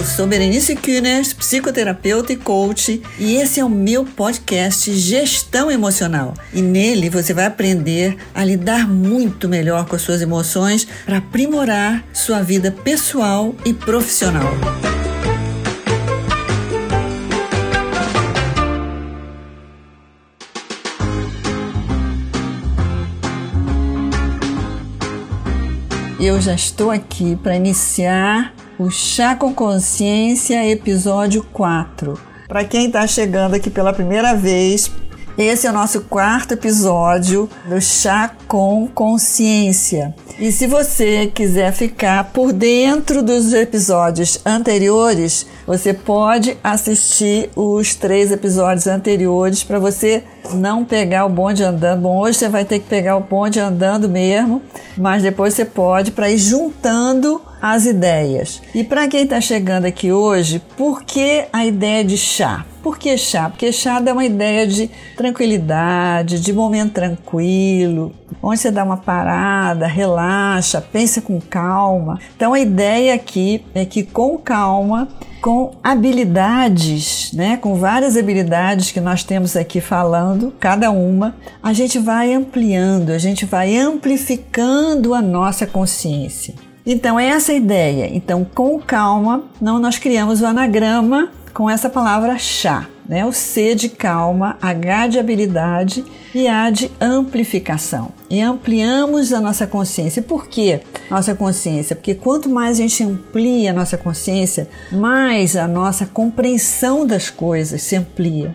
Eu sou Berenice Kühners, psicoterapeuta e coach, e esse é o meu podcast Gestão Emocional. E nele você vai aprender a lidar muito melhor com as suas emoções para aprimorar sua vida pessoal e profissional. Eu já estou aqui para iniciar o Chá com Consciência, episódio 4. Para quem está chegando aqui pela primeira vez, esse é o nosso quarto episódio do Chá com Consciência. E se você quiser ficar por dentro dos episódios anteriores, você pode assistir os três episódios anteriores para você não pegar o bonde andando. Bom, hoje você vai ter que pegar o bonde andando mesmo, mas depois você pode para ir juntando as ideias. E para quem está chegando aqui hoje, por que a ideia de chá? Por que chá? Porque chá dá uma ideia de tranquilidade, de momento tranquilo, onde você dá uma parada, relaxa, pensa com calma. Então a ideia aqui é que com calma, com habilidades, né, com várias habilidades que nós temos aqui falando, cada uma, a gente vai ampliando, a gente vai amplificando a nossa consciência. Então, é essa a ideia. Então, com calma, não nós criamos o anagrama com essa palavra chá, né? O C de calma, H de habilidade e A de amplificação. E ampliamos a nossa consciência. Por quê? Nossa consciência, porque quanto mais a gente amplia a nossa consciência, mais a nossa compreensão das coisas se amplia.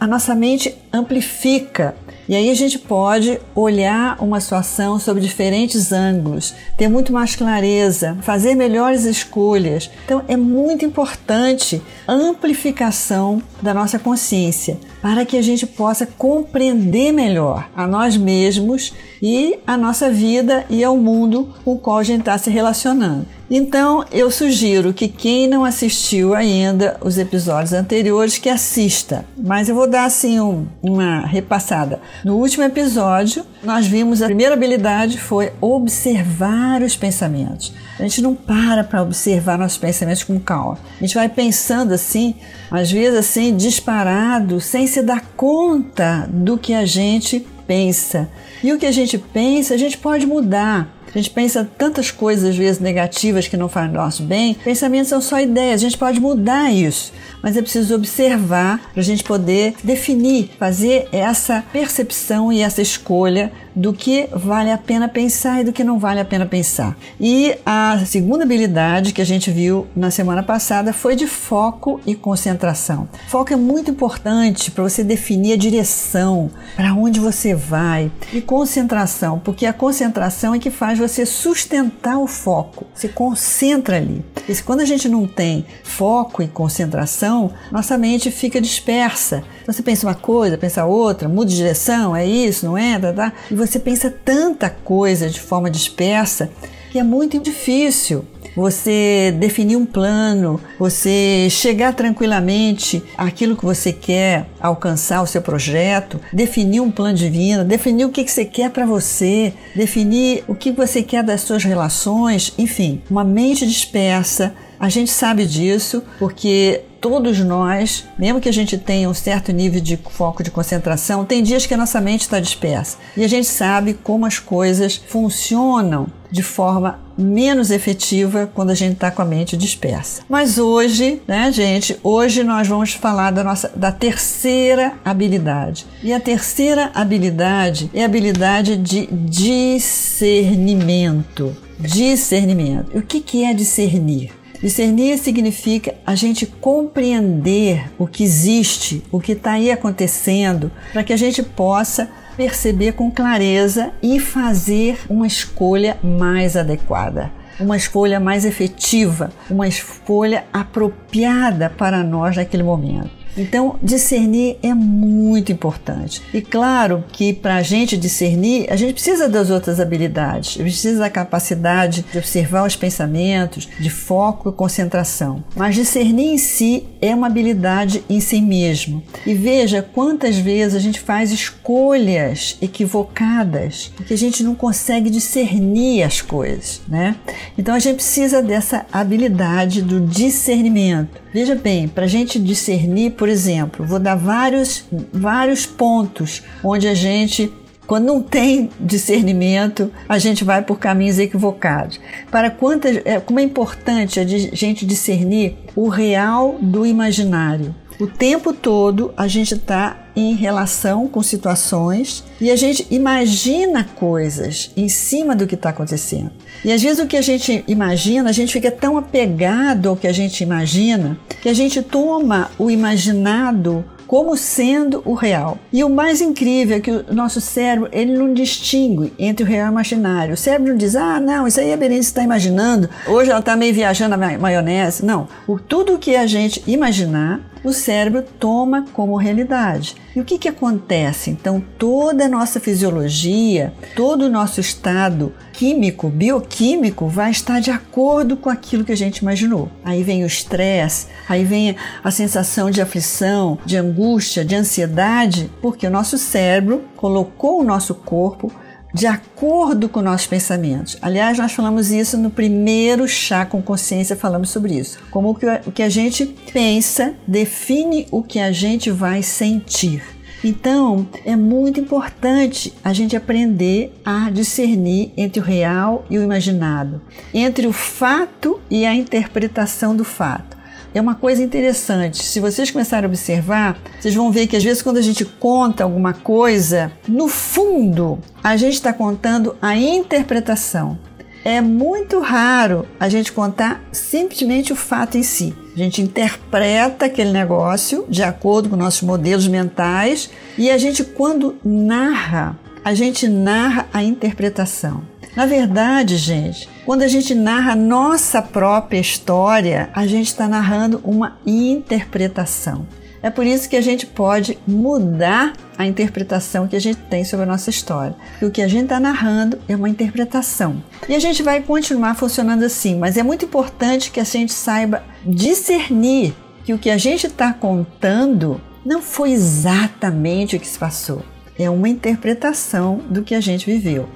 A nossa mente amplifica e aí a gente pode olhar uma situação sob diferentes ângulos, ter muito mais clareza, fazer melhores escolhas. Então é muito importante amplificação da nossa consciência para que a gente possa compreender melhor a nós mesmos e a nossa vida e ao mundo com o qual a gente está se relacionando. Então, eu sugiro que quem não assistiu ainda os episódios anteriores que assista. Mas eu vou dar assim um, uma repassada. No último episódio, nós vimos a primeira habilidade foi observar os pensamentos. A gente não para para observar nossos pensamentos com calma. A gente vai pensando assim, às vezes assim, disparado, sem se dar conta do que a gente pensa. E o que a gente pensa, a gente pode mudar. A gente pensa tantas coisas, às vezes, negativas que não fazem nosso bem. Pensamentos são só ideias, a gente pode mudar isso. Mas é preciso observar para a gente poder definir, fazer essa percepção e essa escolha do que vale a pena pensar e do que não vale a pena pensar. E a segunda habilidade que a gente viu na semana passada foi de foco e concentração. Foco é muito importante para você definir a direção, para onde você vai. E concentração, porque a concentração é que faz você sustentar o foco. Se concentra ali. E quando a gente não tem foco e concentração, nossa mente fica dispersa. Então você pensa uma coisa, pensa outra, muda de direção, é isso, não é? Tá, tá. E você pensa tanta coisa de forma dispersa que é muito difícil você definir um plano, você chegar tranquilamente àquilo que você quer alcançar, o seu projeto, definir um plano de vida, definir o que você quer para você, definir o que você quer das suas relações, enfim, uma mente dispersa. A gente sabe disso porque todos nós, mesmo que a gente tenha um certo nível de foco de concentração, tem dias que a nossa mente está dispersa. E a gente sabe como as coisas funcionam de forma menos efetiva quando a gente está com a mente dispersa. Mas hoje, né, gente, hoje nós vamos falar da nossa da terceira habilidade. E a terceira habilidade é a habilidade de discernimento. Discernimento. O que, que é discernir? Discernir significa a gente compreender o que existe, o que está aí acontecendo, para que a gente possa perceber com clareza e fazer uma escolha mais adequada, uma escolha mais efetiva, uma escolha apropriada para nós naquele momento. Então, discernir é muito importante. E claro que para a gente discernir, a gente precisa das outras habilidades, precisa da capacidade de observar os pensamentos, de foco e concentração. Mas discernir em si é uma habilidade em si mesmo. E veja quantas vezes a gente faz escolhas equivocadas, porque a gente não consegue discernir as coisas, né? Então a gente precisa dessa habilidade do discernimento. Veja bem, para a gente discernir, por exemplo, vou dar vários, vários pontos onde a gente quando não tem discernimento, a gente vai por caminhos equivocados. Para quantas, é, como é importante a gente discernir o real do imaginário. O tempo todo a gente está em relação com situações e a gente imagina coisas em cima do que está acontecendo. E às vezes o que a gente imagina, a gente fica tão apegado ao que a gente imagina que a gente toma o imaginado como sendo o real. E o mais incrível é que o nosso cérebro ele não distingue entre o real e o imaginário. O cérebro não diz, ah, não, isso aí a Berenice está imaginando, hoje ela está meio viajando na maionese. Não, o, tudo que a gente imaginar, o cérebro toma como realidade. E o que, que acontece? Então, toda a nossa fisiologia, todo o nosso estado químico, bioquímico, vai estar de acordo com aquilo que a gente imaginou. Aí vem o estresse, aí vem a sensação de aflição, de angústia, de ansiedade, porque o nosso cérebro colocou o nosso corpo de acordo com nossos pensamentos. Aliás, nós falamos isso no primeiro chá com consciência, falamos sobre isso. Como o que a gente pensa define o que a gente vai sentir. Então, é muito importante a gente aprender a discernir entre o real e o imaginado, entre o fato e a interpretação do fato é uma coisa interessante. Se vocês começarem a observar, vocês vão ver que às vezes quando a gente conta alguma coisa, no fundo a gente está contando a interpretação. É muito raro a gente contar simplesmente o fato em si. A gente interpreta aquele negócio de acordo com nossos modelos mentais e a gente, quando narra, a gente narra a interpretação. Na verdade, gente, quando a gente narra nossa própria história, a gente está narrando uma interpretação. É por isso que a gente pode mudar a interpretação que a gente tem sobre a nossa história. Porque o que a gente está narrando é uma interpretação. E a gente vai continuar funcionando assim, mas é muito importante que a gente saiba discernir que o que a gente está contando não foi exatamente o que se passou. É uma interpretação do que a gente viveu.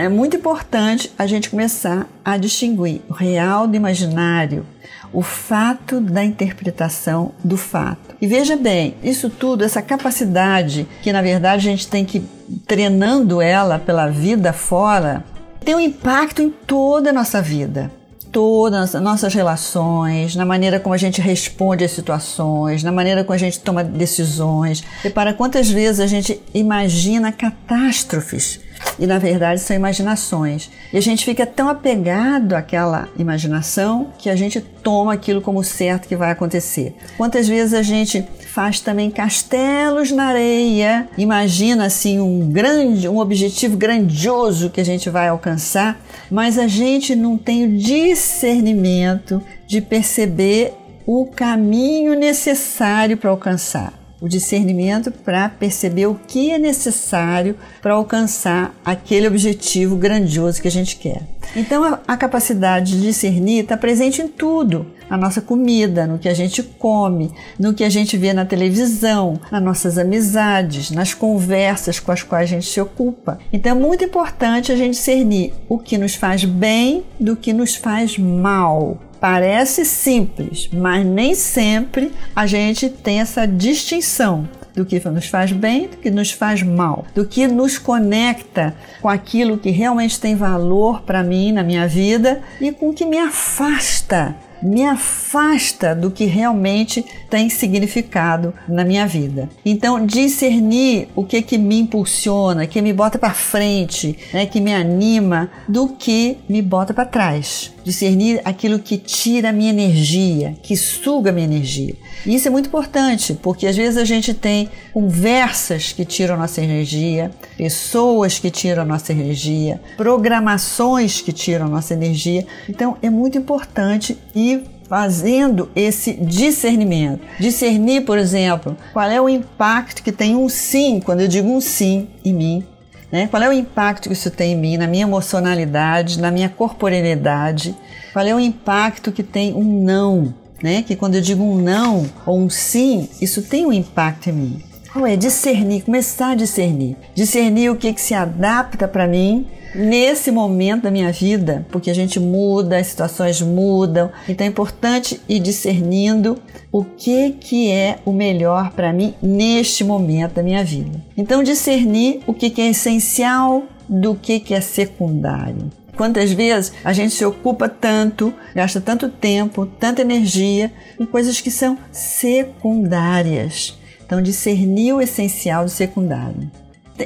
É muito importante a gente começar a distinguir o real do imaginário, o fato da interpretação do fato. E veja bem, isso tudo, essa capacidade que na verdade a gente tem que treinando ela pela vida fora, tem um impacto em toda a nossa vida todas as nossas relações, na maneira como a gente responde às situações, na maneira como a gente toma decisões. Repara quantas vezes a gente imagina catástrofes e na verdade são imaginações. E a gente fica tão apegado àquela imaginação que a gente toma aquilo como certo que vai acontecer. Quantas vezes a gente faz também castelos na areia, imagina assim um grande, um objetivo grandioso que a gente vai alcançar, mas a gente não tem o discernimento de perceber o caminho necessário para alcançar o discernimento para perceber o que é necessário para alcançar aquele objetivo grandioso que a gente quer. Então, a, a capacidade de discernir está presente em tudo. Na nossa comida, no que a gente come, no que a gente vê na televisão, nas nossas amizades, nas conversas com as quais a gente se ocupa. Então, é muito importante a gente discernir o que nos faz bem do que nos faz mal. Parece simples, mas nem sempre a gente tem essa distinção do que nos faz bem, do que nos faz mal, do que nos conecta com aquilo que realmente tem valor para mim na minha vida e com o que me afasta me afasta do que realmente tem significado na minha vida. Então, discernir o que que me impulsiona, que me bota para frente, né, que me anima, do que me bota para trás. Discernir aquilo que tira a minha energia, que suga a minha energia. Isso é muito importante, porque às vezes a gente tem conversas que tiram a nossa energia, pessoas que tiram a nossa energia, programações que tiram a nossa energia. Então é muito importante ir fazendo esse discernimento. Discernir, por exemplo, qual é o impacto que tem um sim, quando eu digo um sim em mim, né? Qual é o impacto que isso tem em mim, na minha emocionalidade, na minha corporeidade? Qual é o impacto que tem um não? Né? Que quando eu digo um não ou um sim, isso tem um impacto em mim. Qual é? Discernir, começar a discernir. Discernir o que, que se adapta para mim nesse momento da minha vida, porque a gente muda, as situações mudam, então é importante ir discernindo o que que é o melhor para mim neste momento da minha vida. Então discernir o que que é essencial do que que é secundário. Quantas vezes a gente se ocupa tanto, gasta tanto tempo, tanta energia em coisas que são secundárias. Então discernir o essencial do secundário.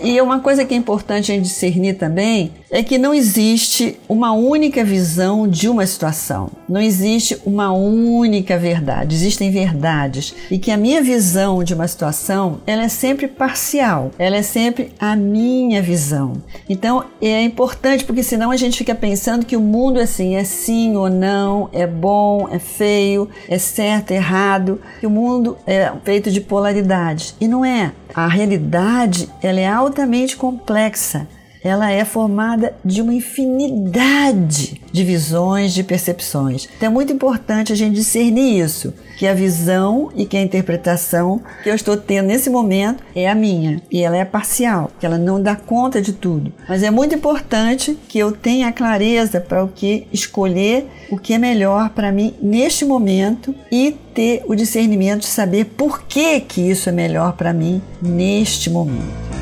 E uma coisa que é importante a gente discernir também é que não existe uma única visão de uma situação. Não existe uma única verdade. Existem verdades. E que a minha visão de uma situação, ela é sempre parcial. Ela é sempre a minha visão. Então, é importante porque senão a gente fica pensando que o mundo é assim, é sim ou não, é bom, é feio, é certo, é errado. Que o mundo é feito de polaridade. E não é. A realidade, ela é altamente complexa ela é formada de uma infinidade de visões, de percepções. Então é muito importante a gente discernir isso, que a visão e que a interpretação que eu estou tendo nesse momento é a minha e ela é parcial, que ela não dá conta de tudo. Mas é muito importante que eu tenha clareza para o que escolher o que é melhor para mim neste momento e ter o discernimento de saber por que que isso é melhor para mim neste momento.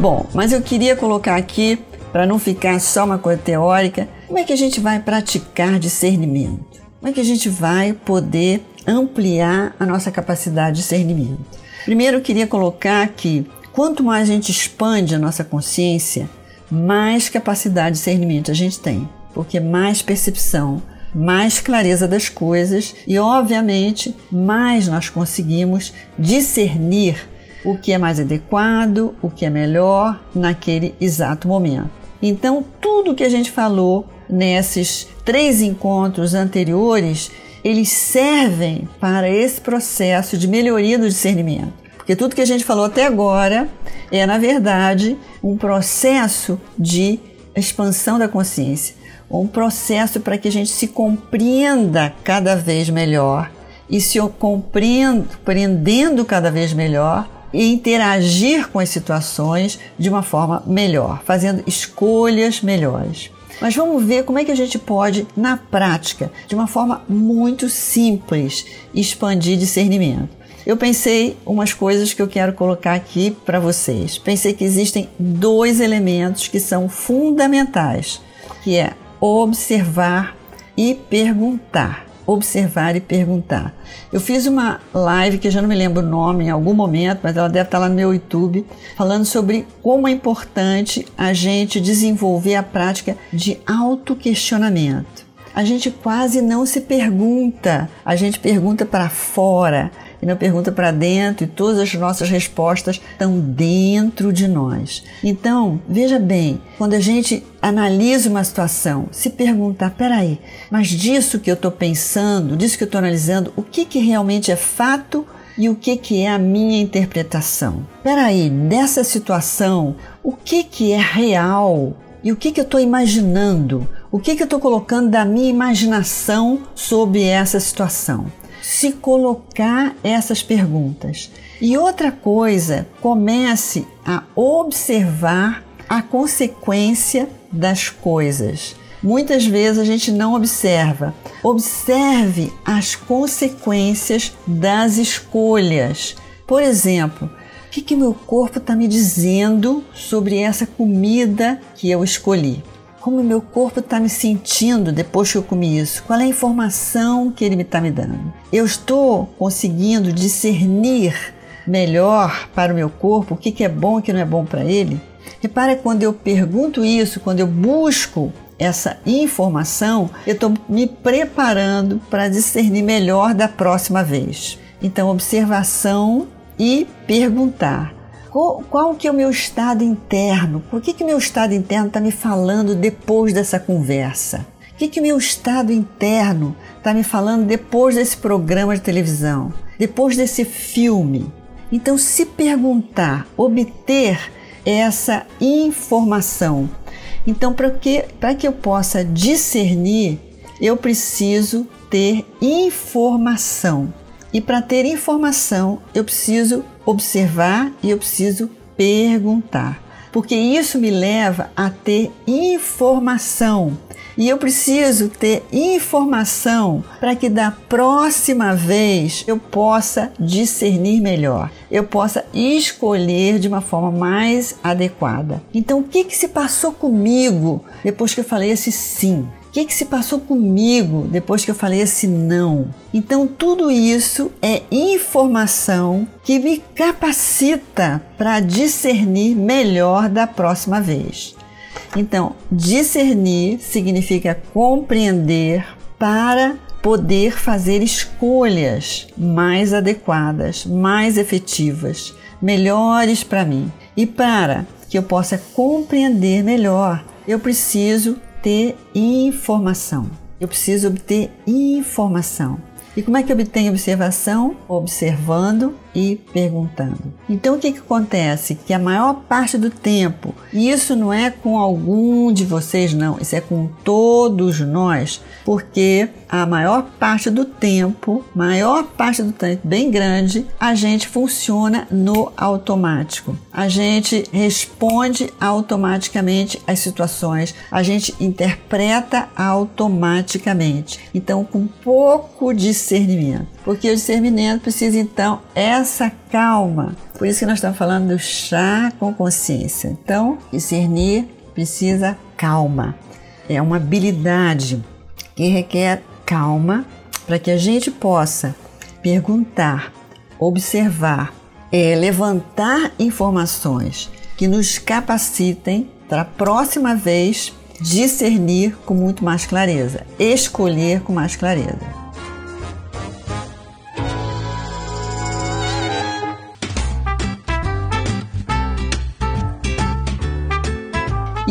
Bom, mas eu queria colocar aqui, para não ficar só uma coisa teórica, como é que a gente vai praticar discernimento? Como é que a gente vai poder ampliar a nossa capacidade de discernimento? Primeiro, eu queria colocar que quanto mais a gente expande a nossa consciência, mais capacidade de discernimento a gente tem, porque mais percepção, mais clareza das coisas e, obviamente, mais nós conseguimos discernir o que é mais adequado, o que é melhor naquele exato momento. Então, tudo que a gente falou nesses três encontros anteriores, eles servem para esse processo de melhoria do discernimento. Porque tudo que a gente falou até agora é, na verdade, um processo de expansão da consciência, um processo para que a gente se compreenda cada vez melhor e se compreendendo cada vez melhor, e interagir com as situações de uma forma melhor, fazendo escolhas melhores. Mas vamos ver como é que a gente pode, na prática, de uma forma muito simples, expandir discernimento. Eu pensei umas coisas que eu quero colocar aqui para vocês. Pensei que existem dois elementos que são fundamentais, que é observar e perguntar observar e perguntar. Eu fiz uma live que eu já não me lembro o nome em algum momento, mas ela deve estar lá no meu YouTube, falando sobre como é importante a gente desenvolver a prática de autoquestionamento. A gente quase não se pergunta, a gente pergunta para fora e não pergunta para dentro, e todas as nossas respostas estão dentro de nós. Então, veja bem, quando a gente analisa uma situação, se perguntar, peraí, mas disso que eu estou pensando, disso que eu estou analisando, o que, que realmente é fato e o que, que é a minha interpretação? Peraí, dessa situação, o que, que é real? E o que, que eu estou imaginando? O que, que eu estou colocando da minha imaginação sobre essa situação? Se colocar essas perguntas. E outra coisa, comece a observar a consequência das coisas. muitas vezes a gente não observa. Observe as consequências das escolhas. Por exemplo, o que, que meu corpo está me dizendo sobre essa comida que eu escolhi? Como meu corpo está me sentindo depois que eu comi isso? Qual é a informação que ele está me dando? Eu estou conseguindo discernir melhor para o meu corpo o que, que é bom e o que não é bom para ele? Repara quando eu pergunto isso, quando eu busco essa informação, eu estou me preparando para discernir melhor da próxima vez. Então, observação e perguntar. Qual, que é o meu estado interno? Por que, que meu estado interno está me falando depois dessa conversa? O que, que meu estado interno está me falando depois desse programa de televisão? Depois desse filme? Então, se perguntar, obter essa informação. Então, para que, que eu possa discernir, eu preciso ter informação. E para ter informação, eu preciso observar e eu preciso perguntar. Porque isso me leva a ter informação. E eu preciso ter informação para que da próxima vez eu possa discernir melhor, eu possa escolher de uma forma mais adequada. Então, o que, que se passou comigo depois que eu falei esse sim? O que, que se passou comigo depois que eu falei esse não? Então, tudo isso é informação que me capacita para discernir melhor da próxima vez. Então, discernir significa compreender para poder fazer escolhas mais adequadas, mais efetivas, melhores para mim. E para que eu possa compreender melhor, eu preciso ter informação. Eu preciso obter informação. E como é que obtém observação? Observando e perguntando. Então o que, que acontece? Que a maior parte do tempo, e isso não é com algum de vocês, não, isso é com todos nós, porque a maior parte do tempo, maior parte do tempo, bem grande, a gente funciona no automático. A gente responde automaticamente às situações, a gente interpreta automaticamente. Então, com pouco discernimento. Porque o discernimento precisa então essa calma. Por isso que nós estamos falando do chá com consciência. Então, discernir precisa calma. É uma habilidade que requer calma para que a gente possa perguntar, observar, é, levantar informações que nos capacitem para a próxima vez discernir com muito mais clareza, escolher com mais clareza.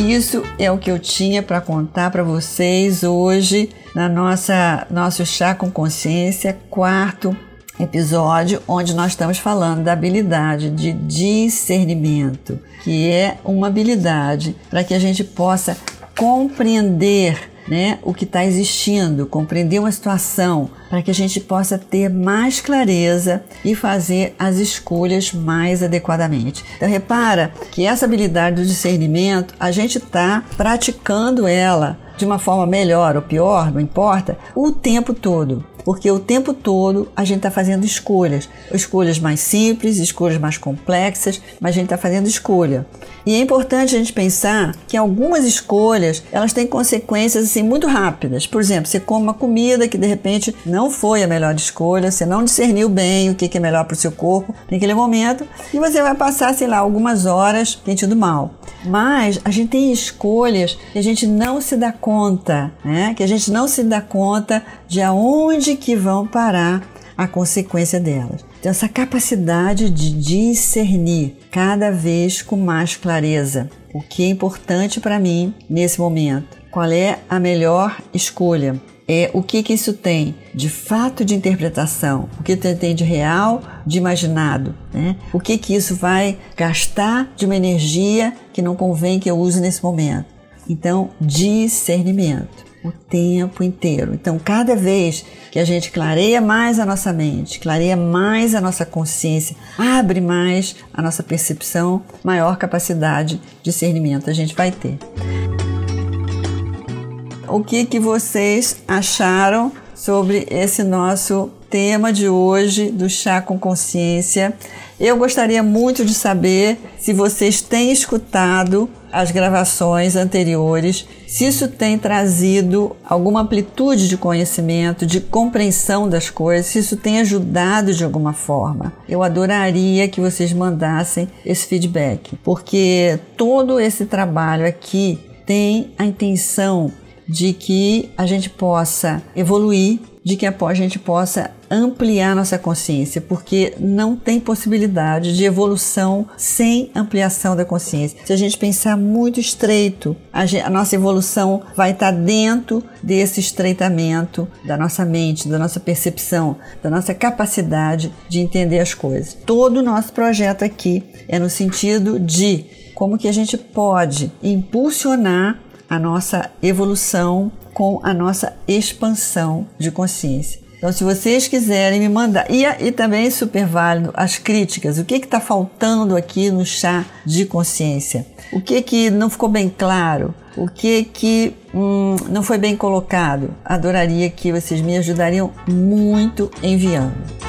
Isso é o que eu tinha para contar para vocês hoje na nossa nosso chá com consciência, quarto episódio, onde nós estamos falando da habilidade de discernimento, que é uma habilidade para que a gente possa compreender né, o que está existindo, compreender uma situação, para que a gente possa ter mais clareza e fazer as escolhas mais adequadamente. Então, repara que essa habilidade do discernimento, a gente está praticando ela de uma forma melhor ou pior, não importa, o tempo todo porque o tempo todo a gente está fazendo escolhas, escolhas mais simples, escolhas mais complexas, mas a gente está fazendo escolha. E é importante a gente pensar que algumas escolhas elas têm consequências assim muito rápidas. Por exemplo, você come uma comida que de repente não foi a melhor escolha, você não discerniu bem o que é melhor para o seu corpo naquele momento e você vai passar, sei lá, algumas horas sentindo mal. Mas a gente tem escolhas que a gente não se dá conta, né? Que a gente não se dá conta de aonde que vão parar a consequência delas. Então, essa capacidade de discernir cada vez com mais clareza o que é importante para mim nesse momento, qual é a melhor escolha, é o que, que isso tem de fato de interpretação, o que tem de real, de imaginado, né? o que, que isso vai gastar de uma energia que não convém que eu use nesse momento. Então, discernimento o tempo inteiro. Então, cada vez que a gente clareia mais a nossa mente, clareia mais a nossa consciência, abre mais a nossa percepção, maior capacidade de discernimento a gente vai ter. o que, que vocês acharam sobre esse nosso tema de hoje do chá com consciência. Eu gostaria muito de saber se vocês têm escutado as gravações anteriores, se isso tem trazido alguma amplitude de conhecimento, de compreensão das coisas, se isso tem ajudado de alguma forma. Eu adoraria que vocês mandassem esse feedback, porque todo esse trabalho aqui tem a intenção de que a gente possa evoluir, de que a gente possa ampliar nossa consciência, porque não tem possibilidade de evolução sem ampliação da consciência. Se a gente pensar muito estreito, a, gente, a nossa evolução vai estar dentro desse estreitamento da nossa mente, da nossa percepção, da nossa capacidade de entender as coisas. Todo o nosso projeto aqui é no sentido de como que a gente pode impulsionar a nossa evolução com a nossa expansão de consciência. Então, se vocês quiserem me mandar, e, e também é super válido as críticas, o que está faltando aqui no chá de consciência? O que que não ficou bem claro? O que que hum, não foi bem colocado? Adoraria que vocês me ajudariam muito enviando.